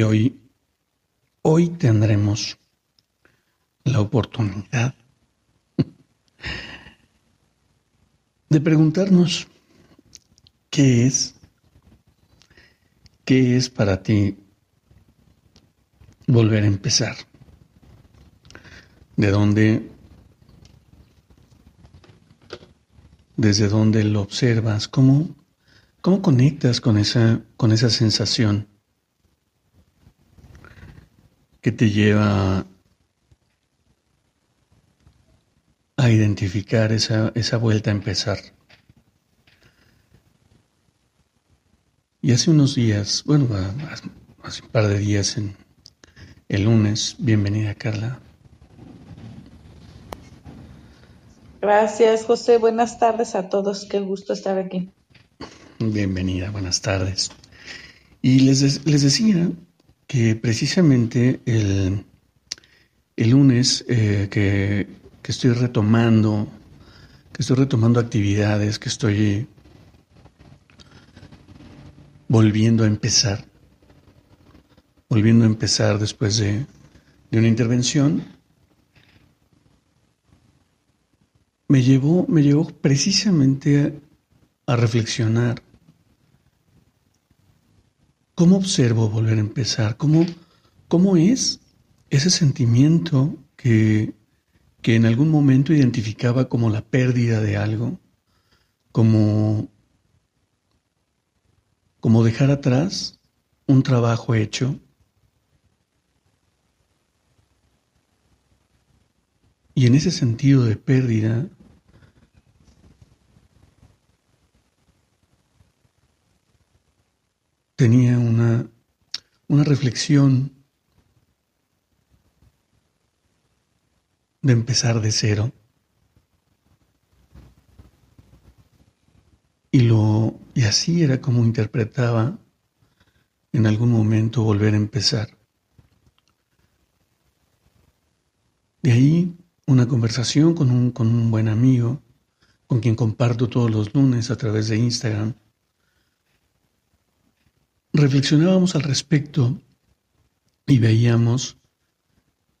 Y hoy, hoy tendremos la oportunidad de preguntarnos qué es, qué es para ti volver a empezar. De dónde, desde dónde lo observas, cómo, cómo conectas con esa, con esa sensación que te lleva a identificar esa, esa vuelta a empezar. Y hace unos días, bueno, hace un par de días, en el lunes, bienvenida Carla. Gracias, José. Buenas tardes a todos. Qué gusto estar aquí. Bienvenida, buenas tardes. Y les, les decía que precisamente el, el lunes eh, que, que, estoy retomando, que estoy retomando actividades, que estoy volviendo a empezar, volviendo a empezar después de, de una intervención, me llevó, me llevó precisamente a reflexionar ¿Cómo observo volver a empezar? ¿Cómo, cómo es ese sentimiento que, que en algún momento identificaba como la pérdida de algo? Como, como dejar atrás un trabajo hecho. Y en ese sentido de pérdida, tenía una, una reflexión de empezar de cero. Y, lo, y así era como interpretaba en algún momento volver a empezar. De ahí una conversación con un, con un buen amigo, con quien comparto todos los lunes a través de Instagram, reflexionábamos al respecto y veíamos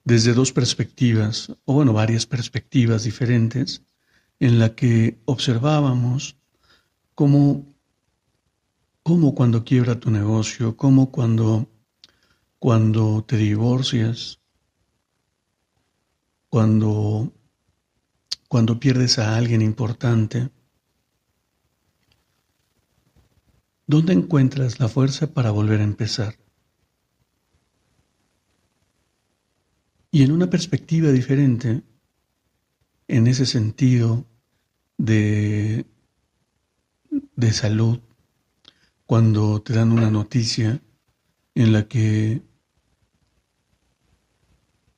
desde dos perspectivas, o bueno, varias perspectivas diferentes, en la que observábamos cómo, cómo cuando quiebra tu negocio, cómo cuando, cuando te divorcias, cuando, cuando pierdes a alguien importante, ¿Dónde encuentras la fuerza para volver a empezar? Y en una perspectiva diferente, en ese sentido de, de salud, cuando te dan una noticia en la que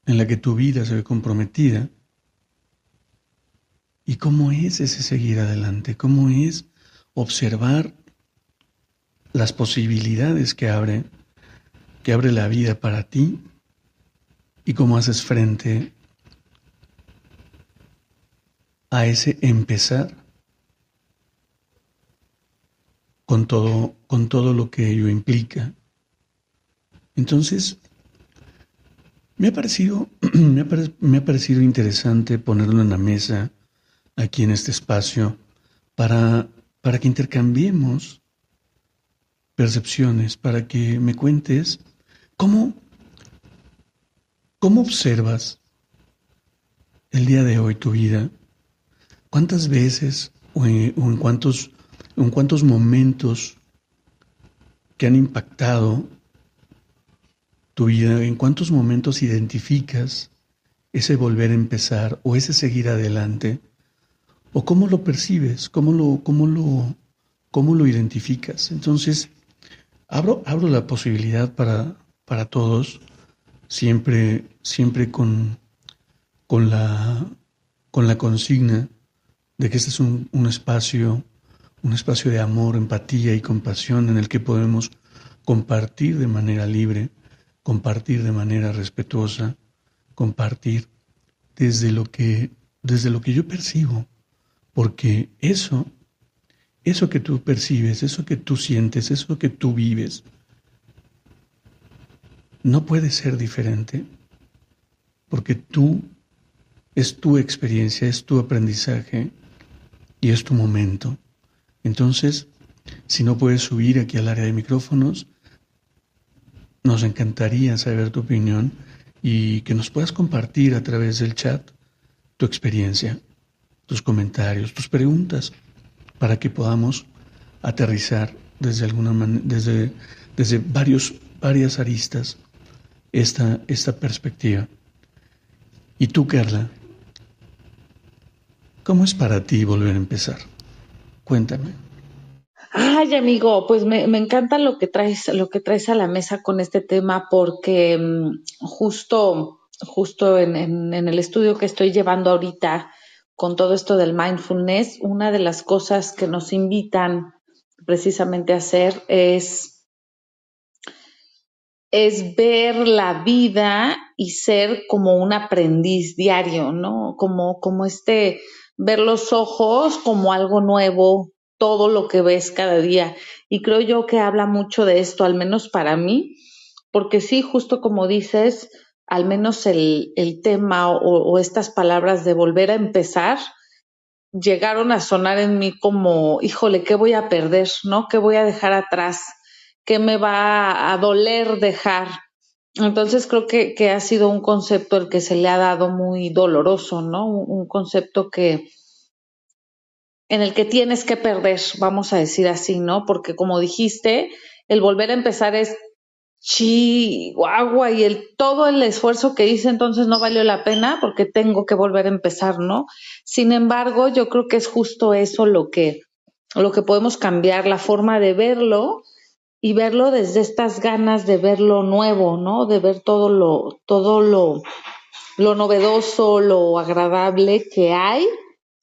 en la que tu vida se ve comprometida. ¿Y cómo es ese seguir adelante? ¿Cómo es observar las posibilidades que abre, que abre la vida para ti y cómo haces frente a ese empezar con todo, con todo lo que ello implica. Entonces, me ha parecido, me ha parecido interesante ponerlo en la mesa aquí en este espacio para, para que intercambiemos percepciones para que me cuentes cómo, cómo observas el día de hoy tu vida, cuántas veces o en, cuántos, en cuántos momentos que han impactado tu vida, en cuántos momentos identificas ese volver a empezar o ese seguir adelante, o cómo lo percibes, cómo lo, cómo lo, ¿Cómo lo identificas? Entonces, abro, abro la posibilidad para, para todos, siempre, siempre con, con, la, con la consigna de que este es un, un espacio, un espacio de amor, empatía y compasión en el que podemos compartir de manera libre, compartir de manera respetuosa, compartir desde lo que, desde lo que yo percibo, porque eso, eso que tú percibes, eso que tú sientes, eso que tú vives, no puede ser diferente, porque tú es tu experiencia, es tu aprendizaje y es tu momento. Entonces, si no puedes subir aquí al área de micrófonos, nos encantaría saber tu opinión y que nos puedas compartir a través del chat tu experiencia, tus comentarios, tus preguntas, para que podamos aterrizar desde alguna desde, desde varios, varias aristas esta, esta perspectiva. Y tú, Carla, ¿cómo es para ti volver a empezar? Cuéntame. Ay, amigo, pues me, me, encanta lo que traes, lo que traes a la mesa con este tema, porque mm, justo, justo en, en, en, el estudio que estoy llevando ahorita con todo esto del mindfulness, una de las cosas que nos invitan precisamente a hacer es, es ver la vida y ser como un aprendiz diario, ¿no? Como, como este, ver los ojos como algo nuevo, todo lo que ves cada día. Y creo yo que habla mucho de esto, al menos para mí, porque sí, justo como dices, al menos el, tema o, estas palabras de volver a empezar llegaron a sonar en mí como, híjole, ¿qué voy a perder? ¿No? ¿Qué voy a dejar atrás? ¿Qué me va a doler dejar? Entonces creo que, que ha sido un concepto el que se le ha dado muy doloroso, ¿no? Un, un concepto que, en el que tienes que perder, vamos a decir así, ¿no? Porque como dijiste, el volver a empezar es chihuahua y el todo el esfuerzo que hice entonces no valió la pena porque tengo que volver a empezar, ¿no? Sin embargo, yo creo que es justo eso lo que lo que podemos cambiar la forma de verlo y verlo desde estas ganas de ver lo nuevo, ¿no? De ver todo lo todo lo lo novedoso, lo agradable que hay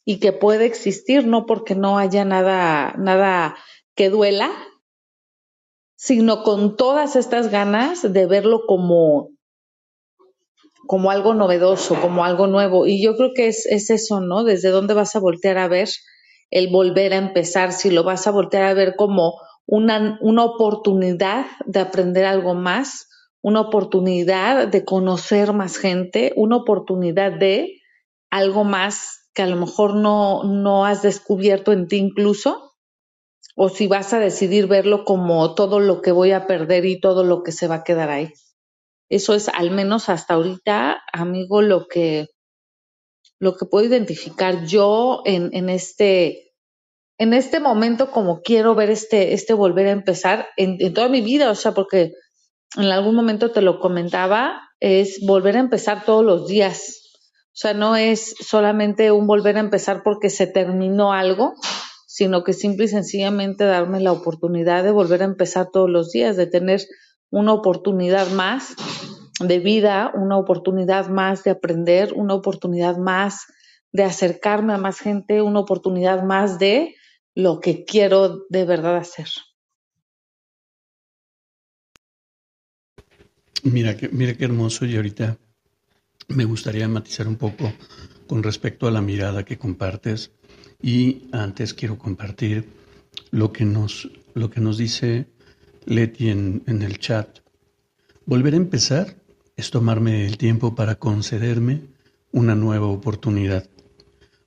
y que puede existir, no porque no haya nada, nada que duela, sino con todas estas ganas de verlo como, como algo novedoso, como algo nuevo. Y yo creo que es, es eso, ¿no? Desde dónde vas a voltear a ver el volver a empezar, si lo vas a voltear a ver como una, una oportunidad de aprender algo más, una oportunidad de conocer más gente, una oportunidad de algo más que a lo mejor no, no has descubierto en ti incluso, o si vas a decidir verlo como todo lo que voy a perder y todo lo que se va a quedar ahí. Eso es al menos hasta ahorita, amigo, lo que, lo que puedo identificar yo en, en este, en este momento como quiero ver este, este volver a empezar en, en toda mi vida, o sea, porque en algún momento te lo comentaba, es volver a empezar todos los días, o sea, no es solamente un volver a empezar porque se terminó algo, sino que simple y sencillamente darme la oportunidad de volver a empezar todos los días, de tener una oportunidad más de vida, una oportunidad más de aprender, una oportunidad más de acercarme a más gente, una oportunidad más de lo que quiero de verdad hacer. Mira, mira qué hermoso y ahorita me gustaría matizar un poco con respecto a la mirada que compartes y antes quiero compartir lo que nos, lo que nos dice Leti en, en el chat. Volver a empezar es tomarme el tiempo para concederme una nueva oportunidad,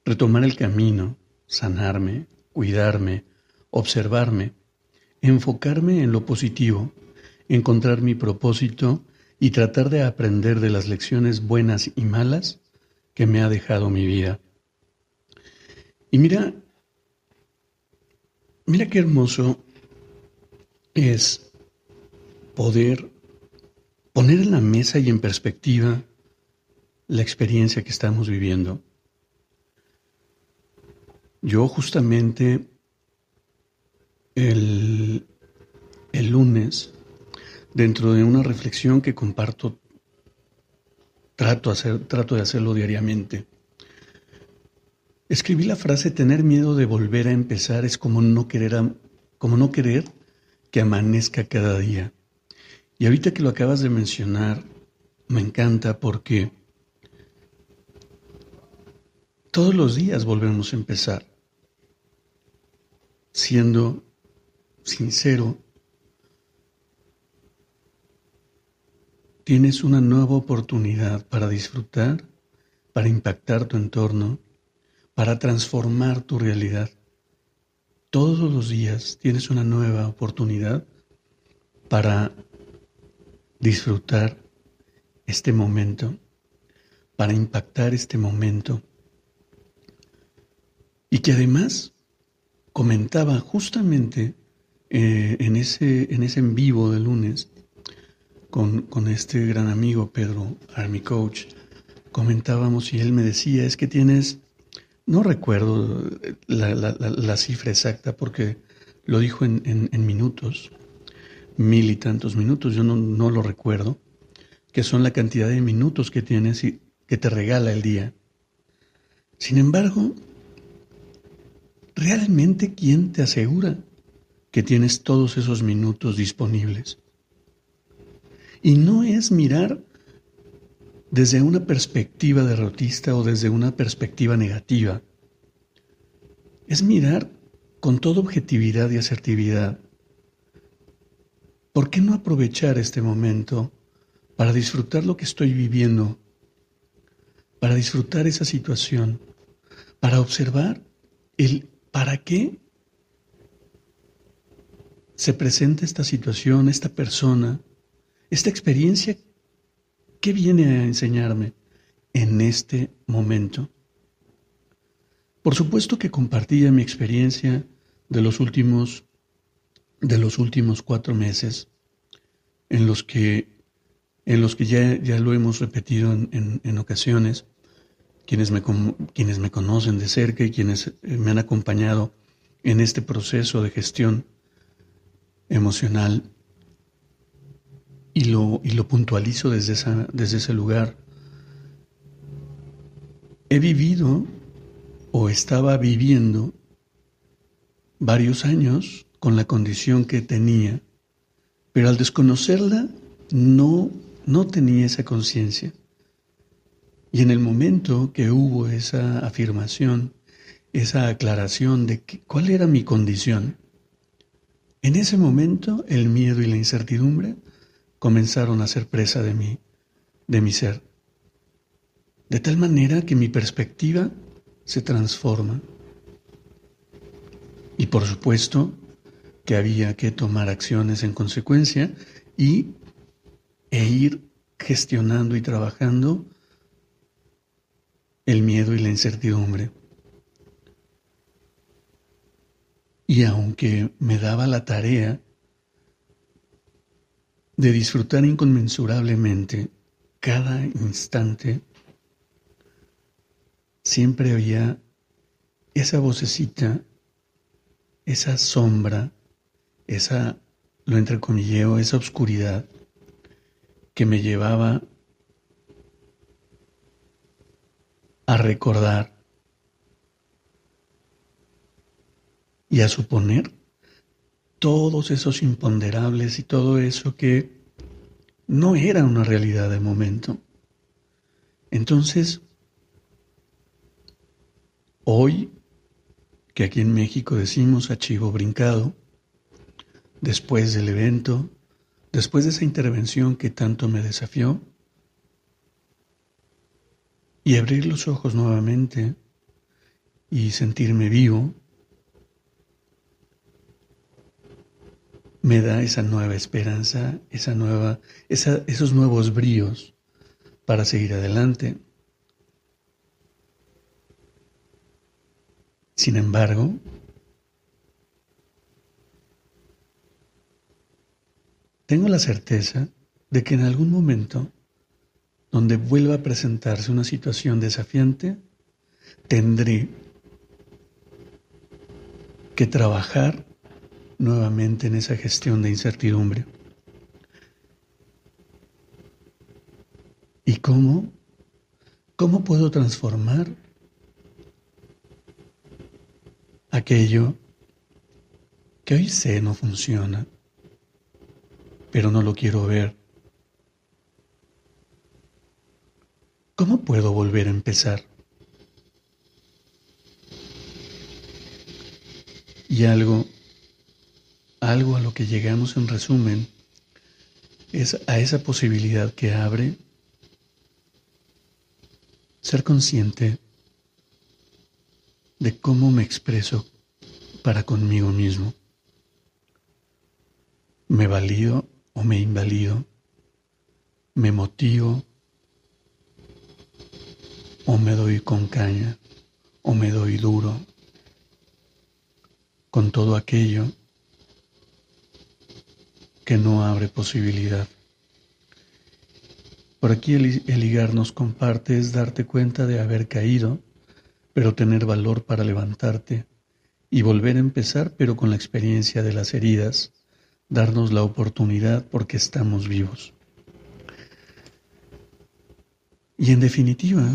retomar el camino, sanarme, cuidarme, observarme, enfocarme en lo positivo, encontrar mi propósito y tratar de aprender de las lecciones buenas y malas que me ha dejado mi vida. Y mira, mira qué hermoso es poder poner en la mesa y en perspectiva la experiencia que estamos viviendo. Yo justamente el, el lunes, dentro de una reflexión que comparto, trato, hacer, trato de hacerlo diariamente. Escribí la frase tener miedo de volver a empezar es como no querer, como no querer que amanezca cada día. Y ahorita que lo acabas de mencionar, me encanta porque todos los días volvemos a empezar, siendo sincero, tienes una nueva oportunidad para disfrutar, para impactar tu entorno, para transformar tu realidad. Todos los días tienes una nueva oportunidad para disfrutar este momento, para impactar este momento. Y que además comentaba justamente eh, en, ese, en ese en vivo de lunes con, con este gran amigo Pedro, Army Coach, comentábamos y él me decía, es que tienes, no recuerdo la, cifra exacta porque lo dijo en, en, en, minutos, mil y tantos minutos, yo no, no lo recuerdo, que son la cantidad de minutos que tienes y que te regala el día. Sin embargo, ¿realmente quién te asegura que tienes todos esos minutos disponibles? Y no es mirar desde una perspectiva derrotista o desde una perspectiva negativa. Es mirar con toda objetividad y asertividad. ¿Por qué no aprovechar este momento para disfrutar lo que estoy viviendo, para disfrutar esa situación, para observar el para qué se presenta esta situación, esta persona, esta experiencia, ¿qué viene a enseñarme en este momento? Por supuesto que compartía mi experiencia de los últimos, de los últimos cuatro meses, en los que en los que ya, ya lo hemos repetido en, en, ocasiones, quienes me, quienes me conocen de cerca y quienes eh, me han acompañado en este proceso de gestión emocional y lo, y lo puntualizo desde, esa, desde ese lugar. He vivido o estaba viviendo varios años con la condición que tenía, pero al desconocerla no no tenía esa conciencia. Y en el momento que hubo esa afirmación, esa aclaración de cuál era mi condición, en ese momento el miedo y la incertidumbre comenzaron a ser presa de mí, de mi ser. De tal manera que mi perspectiva se transforma. Y por supuesto que había que tomar acciones en consecuencia y e ir gestionando y trabajando el miedo y la incertidumbre. Y aunque me daba la tarea de disfrutar inconmensurablemente cada instante, siempre había esa vocecita, esa sombra, esa, lo entrecomilleo, esa oscuridad que me llevaba a recordar y a suponer todos esos imponderables y todo eso que no era una realidad de momento. Entonces, hoy, que aquí en México decimos a chivo brincado, después del evento, Después de esa intervención que tanto me desafió, y abrir los ojos nuevamente y sentirme vivo, me da esa nueva esperanza, esa nueva, esos nuevos bríos para seguir adelante. Sin embargo, Tengo la certeza de que en algún momento donde vuelva a presentarse una situación desafiante, tendré que trabajar nuevamente en esa gestión de incertidumbre. ¿Y cómo? ¿Cómo puedo transformar aquello que hoy sé no funciona, pero no lo quiero ver? ¿Cómo puedo volver a empezar? Y algo, algo a lo que llegamos en resumen, es a esa posibilidad que abre ser consciente de cómo me expreso para conmigo mismo. ¿Me valido o me invalido? ¿Me motivo o me doy con caña o me doy duro? Con todo aquello que no abre posibilidad. Por aquí el, el nos comparte es darte cuenta de haber caído, pero tener valor para levantarte y volver a empezar, pero con la experiencia de las heridas, darnos la oportunidad porque estamos vivos. Y en definitiva,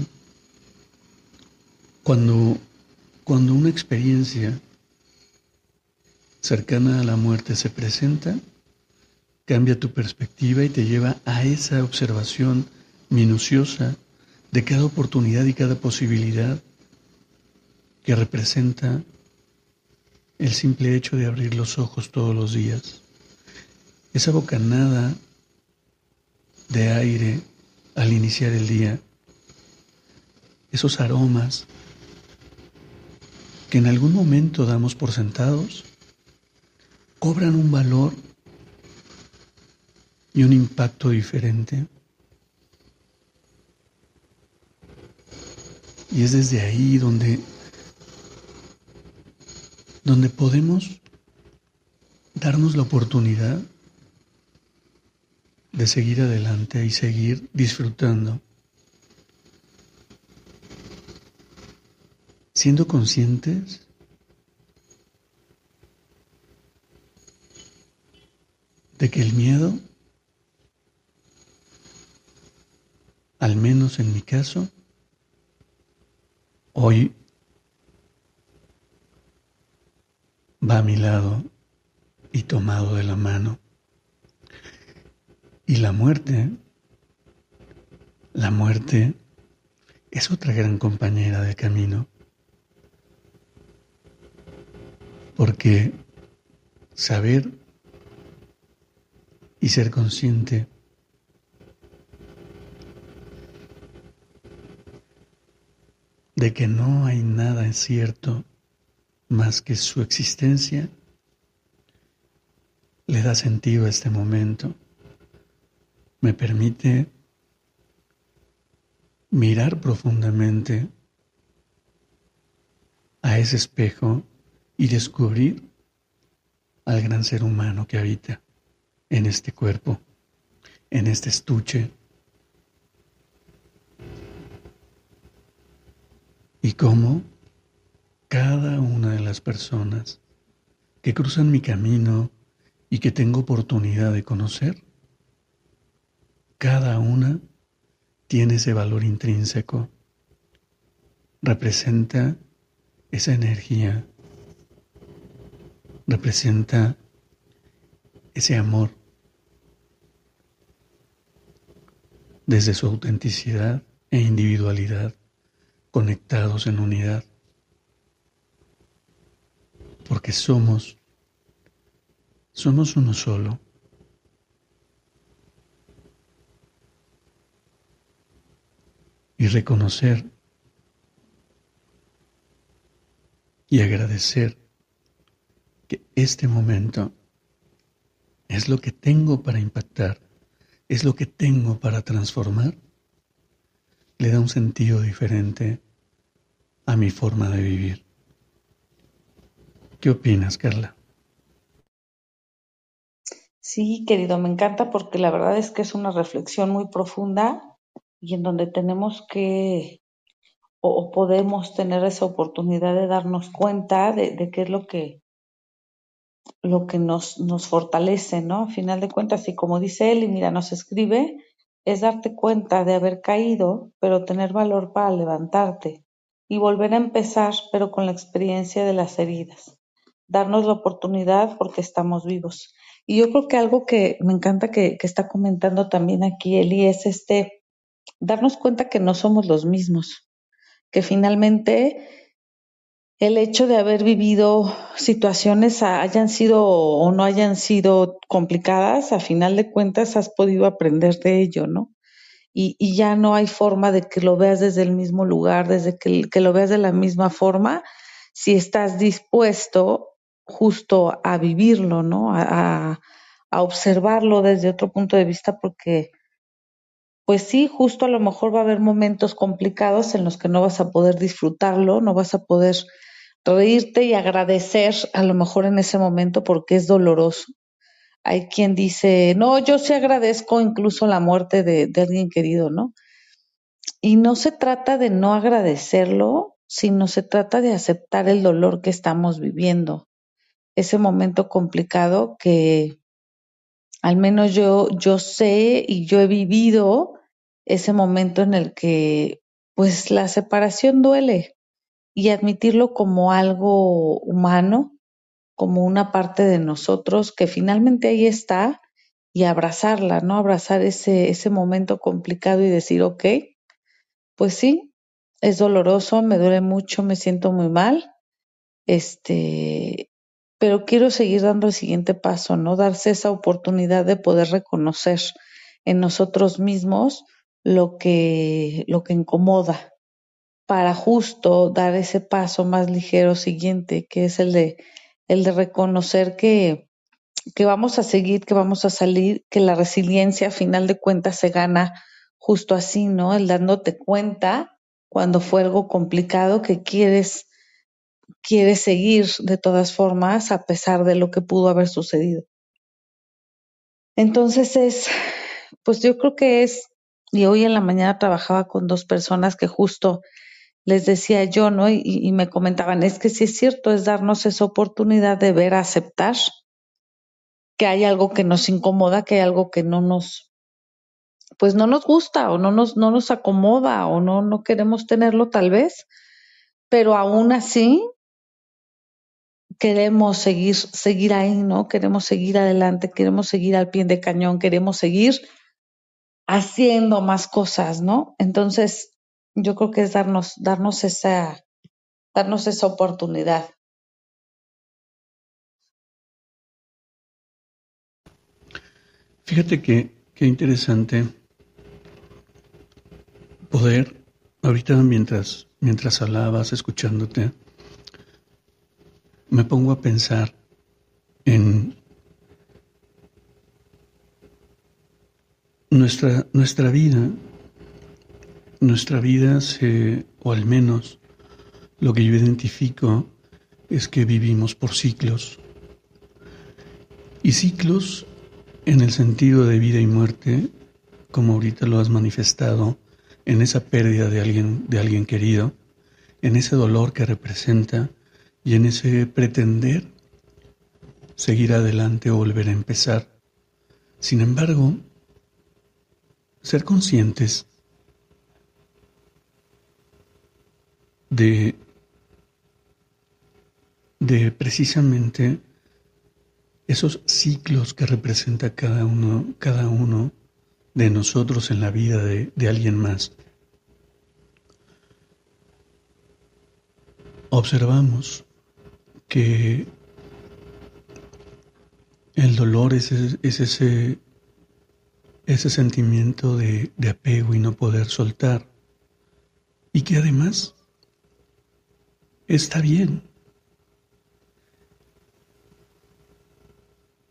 cuando, cuando una experiencia cercana a la muerte se presenta, cambia tu perspectiva y te lleva a esa observación minuciosa de cada oportunidad y cada posibilidad que representa el simple hecho de abrir los ojos todos los días. Esa bocanada de aire al iniciar el día, esos aromas que en algún momento damos por sentados, cobran un valor y un impacto diferente. Y es desde ahí donde, donde podemos darnos la oportunidad de seguir adelante y seguir disfrutando, siendo conscientes de que el miedo al menos en mi caso, hoy va a mi lado y tomado de la mano. Y la muerte, la muerte es otra gran compañera de camino, porque saber y ser consciente de que no hay nada cierto más que su existencia, le da sentido a este momento. Me permite mirar profundamente a ese espejo y descubrir al gran ser humano que habita en este cuerpo, en este estuche y cómo cada una de las personas que cruzan mi camino y que tengo oportunidad de conocer, cada una tiene ese valor intrínseco, representa esa energía, representa ese amor desde su autenticidad e individualidad conectados en unidad, porque somos, somos uno solo. Y reconocer y agradecer que este momento es lo que tengo para impactar, es lo que tengo para transformar, le da un sentido diferente a mi forma de vivir. ¿Qué opinas, Carla? Sí, querido, me encanta porque la verdad es que es una reflexión muy profunda y en donde tenemos que o, podemos tener esa oportunidad de darnos cuenta de, qué es lo que lo que nos, nos fortalece, ¿no? A final de cuentas, y como dice él, y mira, nos escribe, es darte cuenta de haber caído, pero tener valor para levantarte y volver a empezar, pero con la experiencia de las heridas. Darnos la oportunidad porque estamos vivos. Y yo creo que algo que me encanta que, que está comentando también aquí Eli es este, darnos cuenta que no somos los mismos, que finalmente el hecho de haber vivido situaciones hayan sido o no hayan sido complicadas, a final de cuentas has podido aprender de ello, ¿no? Y, y ya no hay forma de que lo veas desde el mismo lugar, desde que, lo veas de la misma forma, si estás dispuesto justo a vivirlo, ¿no? A, a observarlo desde otro punto de vista, porque pues sí, justo a lo mejor va a haber momentos complicados en los que no vas a poder disfrutarlo, no vas a poder reírte y agradecer a lo mejor en ese momento porque es doloroso. Hay quien dice, no, yo sí agradezco incluso la muerte de, de alguien querido, ¿no? Y no se trata de no agradecerlo, sino se trata de aceptar el dolor que estamos viviendo, ese momento complicado que al menos yo, yo sé y yo he vivido ese momento en el que pues la separación duele, y admitirlo como algo humano, como una parte de nosotros que finalmente ahí está y abrazarla, ¿no? Abrazar ese, ese momento complicado y decir, ok, pues sí, es doloroso, me duele mucho, me siento muy mal, este, pero quiero seguir dando el siguiente paso, ¿no? Darse esa oportunidad de poder reconocer en nosotros mismos lo que, lo que incomoda, para justo dar ese paso más ligero siguiente, que es el de, el de reconocer que, que vamos a seguir, que vamos a salir, que la resiliencia a final de cuentas se gana justo así, ¿no? El dándote cuenta cuando fue algo complicado que quieres, quieres seguir de todas formas a pesar de lo que pudo haber sucedido. Entonces es, pues yo creo que es, y hoy en la mañana trabajaba con dos personas que justo les decía yo, ¿no? Y, y, me comentaban, es que sí es cierto, es darnos esa oportunidad de ver, aceptar que hay algo que nos incomoda, que hay algo que no nos, pues no nos gusta o no nos, no nos acomoda o no, no queremos tenerlo tal vez, pero aún así queremos seguir, seguir ahí, ¿no? Queremos seguir adelante, queremos seguir al pie de cañón, queremos seguir haciendo más cosas, ¿no? Entonces, yo creo que es darnos, darnos esa, darnos esa oportunidad. Fíjate que qué interesante poder, ahorita mientras, mientras hablabas, escuchándote, me pongo a pensar en nuestra, nuestra vida nuestra vida se, o al menos lo que yo identifico, es que vivimos por ciclos. Y ciclos en el sentido de vida y muerte, como ahorita lo has manifestado, en esa pérdida de alguien, de alguien querido, en ese dolor que representa y en ese pretender seguir adelante o volver a empezar. Sin embargo, ser conscientes de, de precisamente esos ciclos que representa cada uno, cada uno de nosotros en la vida de, de alguien más. Observamos que el dolor es, es ese, ese sentimiento de, de apego y no poder soltar, y que además está bien.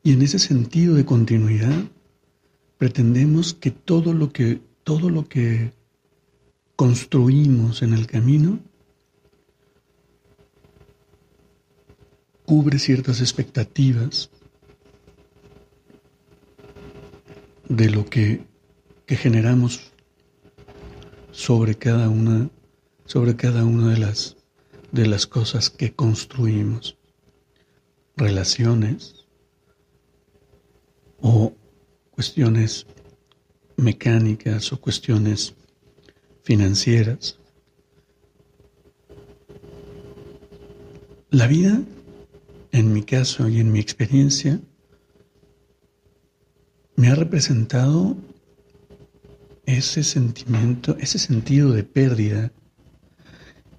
Y en ese sentido de continuidad, pretendemos que todo lo que, todo lo que construimos en el camino cubre ciertas expectativas de lo que, que generamos sobre cada una, sobre cada una de las de las cosas que construimos. relaciones o cuestiones mecánicas o cuestiones financieras. La vida, en mi caso y en mi experiencia, me ha representado ese sentimiento, ese sentido de pérdida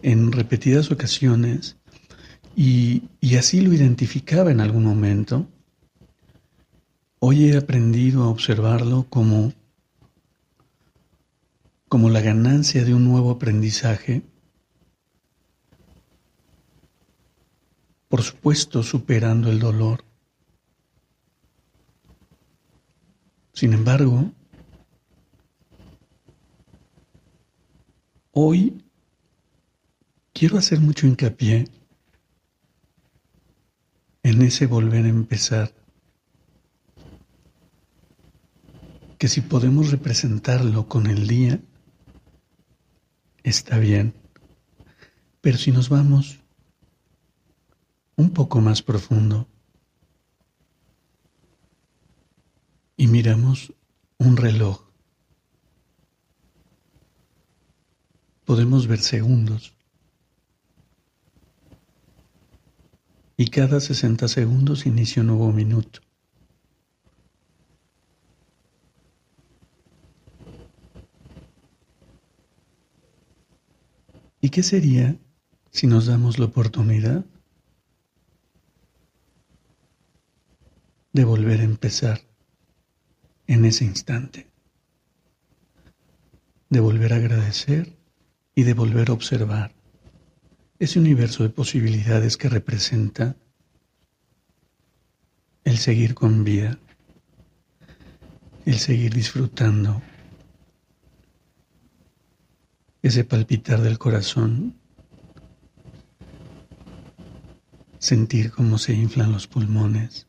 en repetidas ocasiones y, así lo identificaba en algún momento. Hoy he aprendido a observarlo como, como la ganancia de un nuevo aprendizaje, por supuesto superando el dolor. Sin embargo, hoy quiero hacer mucho hincapié en ese volver a empezar, que si podemos representarlo con el día, está bien, pero si nos vamos un poco más profundo y miramos un reloj, podemos ver segundos y cada 60 segundos inicia un nuevo minuto. ¿Y qué sería si nos damos la oportunidad de volver a empezar en ese instante? De volver a agradecer y de volver a observar ese universo de posibilidades que representa el seguir con vida, el seguir disfrutando, ese palpitar del corazón, sentir cómo se inflan los pulmones,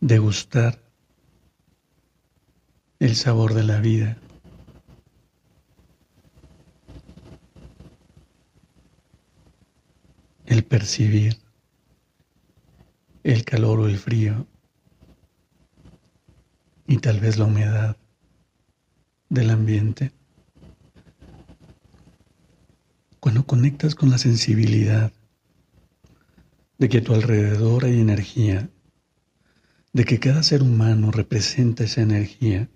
degustar el sabor de la vida. El percibir el calor o el frío y tal vez la humedad del ambiente. Cuando conectas con la sensibilidad de que a tu alrededor hay energía, de que cada ser humano representa esa energía,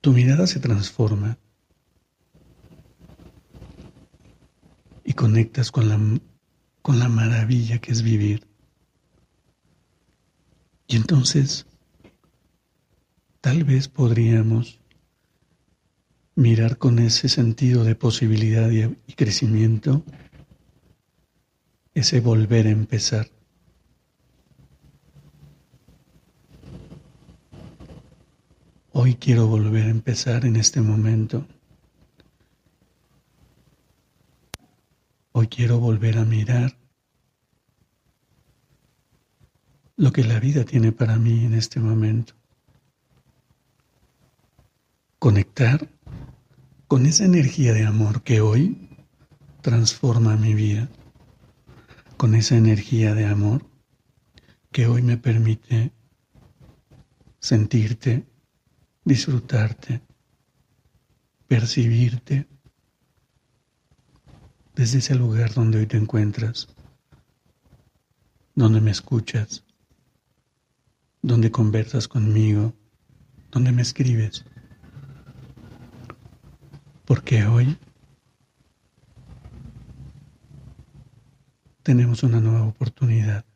tu mirada se transforma y conectas con la, con la maravilla que es vivir. Y entonces, tal vez podríamos mirar con ese sentido de posibilidad y, y crecimiento, ese volver a empezar. Hoy quiero volver a empezar en este momento. Hoy quiero volver a mirar lo que la vida tiene para mí en este momento. Conectar con esa energía de amor que hoy transforma mi vida, con esa energía de amor que hoy me permite sentirte, disfrutarte, percibirte desde ese lugar donde hoy te encuentras, donde me escuchas, donde conversas conmigo, donde me escribes. Porque hoy tenemos una nueva oportunidad.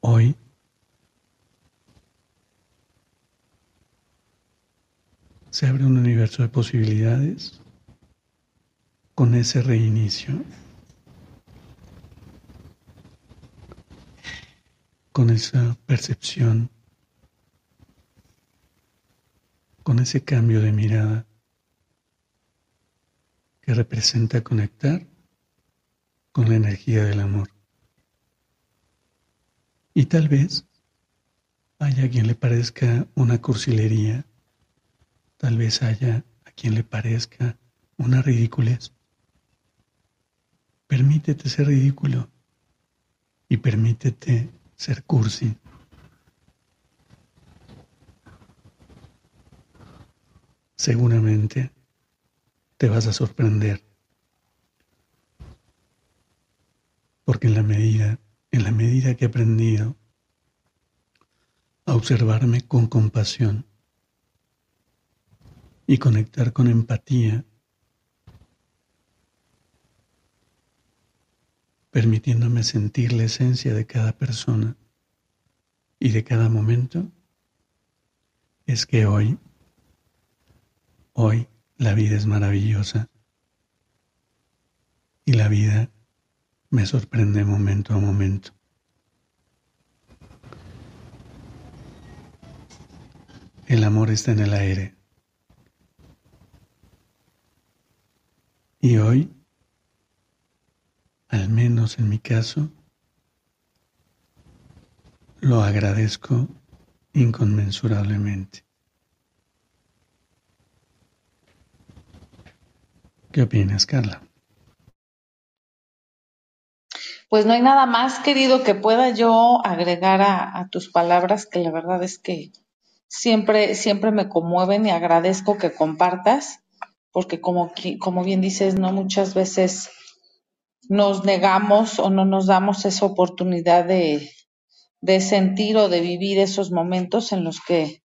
Hoy se abre un universo de posibilidades con ese reinicio, con esa percepción, con ese cambio de mirada que representa conectar con la energía del amor. Y tal vez haya a quien le parezca una cursilería, tal vez haya a quien le parezca una ridiculez. Permítete ser ridículo y permítete ser cursi. Seguramente te vas a sorprender. Porque en la medida, en la medida que he aprendido a observarme con compasión y conectar con empatía, permitiéndome sentir la esencia de cada persona y de cada momento, es que hoy, hoy la vida es maravillosa y la vida me sorprende momento a momento. El amor está en el aire. Y hoy, al menos en mi caso, lo agradezco inconmensurablemente. ¿Qué opinas, Carla? Pues no hay nada más, querido, que pueda yo agregar a, a tus palabras, que la verdad es que siempre, siempre me conmueven y agradezco que compartas, porque como, como bien dices, no muchas veces nos negamos o no nos damos esa oportunidad de, de sentir o de vivir esos momentos en los que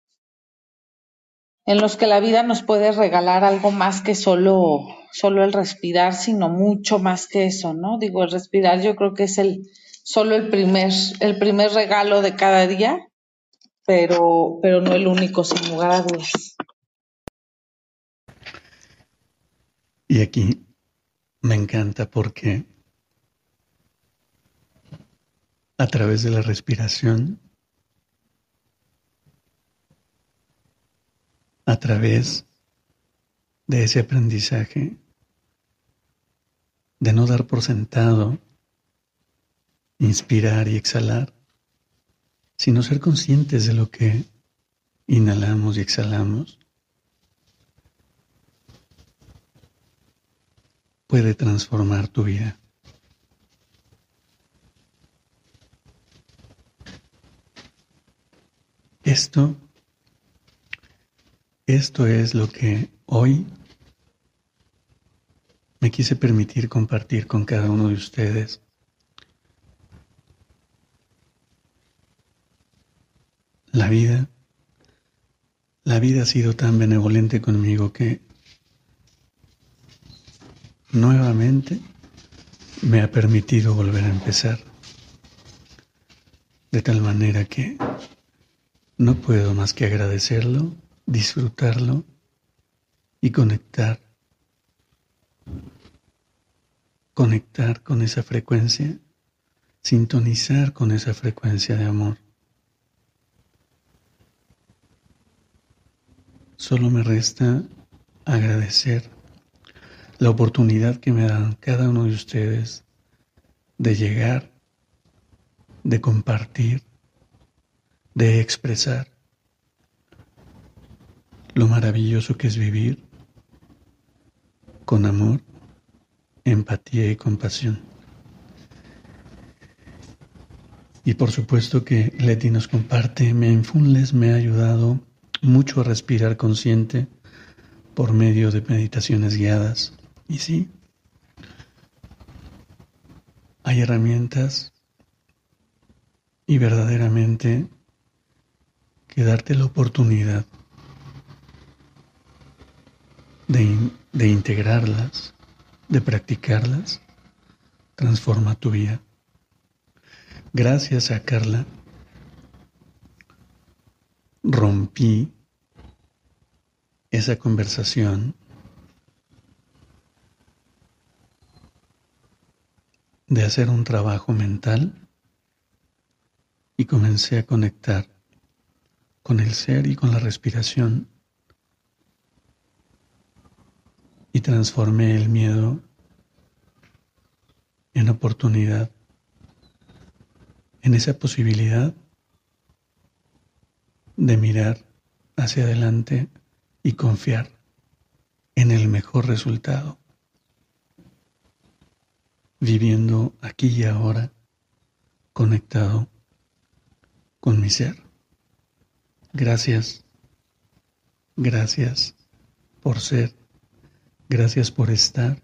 en los que la vida nos puede regalar algo más que solo, solo el respirar, sino mucho más que eso, ¿no? Digo, el respirar yo creo que es el solo el primer, el primer regalo de cada día, pero, pero no el único, sin lugar a dudas. Y aquí me encanta porque a través de la respiración, a través de ese aprendizaje, de no dar por sentado, inspirar y exhalar, sino ser conscientes de lo que inhalamos y exhalamos, puede transformar tu vida. Esto, esto es lo que hoy me quise permitir compartir con cada uno de ustedes La vida, la vida ha sido tan benevolente conmigo que nuevamente me ha permitido volver a empezar. De tal manera que no puedo más que agradecerlo, disfrutarlo y conectar. Conectar con esa frecuencia, sintonizar con esa frecuencia de amor. Solo me resta agradecer la oportunidad que me dan cada uno de ustedes de llegar, de compartir, de expresar lo maravilloso que es vivir con amor, empatía y compasión. Y por supuesto que Leti nos comparte, Mindfulness me ha ayudado mucho a respirar consciente por medio de meditaciones guiadas. Y sí, hay herramientas y verdaderamente que darte la oportunidad de, de integrarlas, de practicarlas, transforma tu vida. Gracias a Carla rompí esa conversación de hacer un trabajo mental y comencé a conectar con el ser y con la respiración y transformé el miedo en oportunidad, en esa posibilidad de mirar hacia adelante y confiar en el mejor resultado. viviendo aquí y ahora, conectado con mi ser. Gracias, gracias por ser, gracias por estar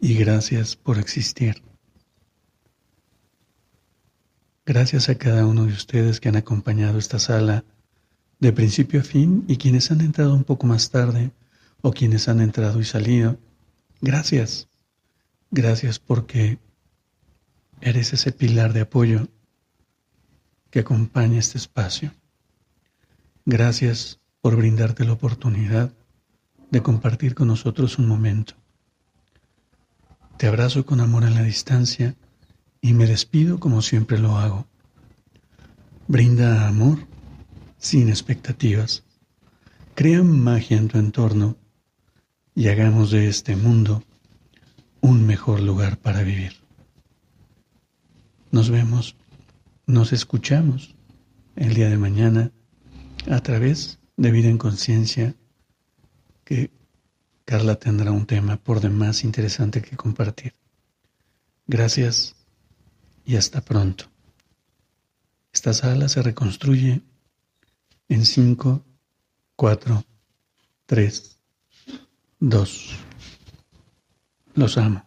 y gracias por existir. Gracias a cada uno de ustedes que han acompañado esta sala de principio a fin y quienes han entrado un poco más tarde o quienes han entrado y salido. Gracias. Gracias porque eres ese pilar de apoyo que acompaña este espacio. Gracias por brindarte la oportunidad de compartir con nosotros un momento. Te abrazo con amor en la distancia y me despido como siempre lo hago. Brinda amor sin expectativas. Crea magia en tu entorno y hagamos de este mundo un mejor lugar para vivir. Nos vemos, nos escuchamos el día de mañana a través de Vida en Conciencia, que Carla tendrá un tema por demás interesante que compartir. Gracias y hasta pronto. Esta sala se reconstruye en 5, 4, 3, 2. Los amo.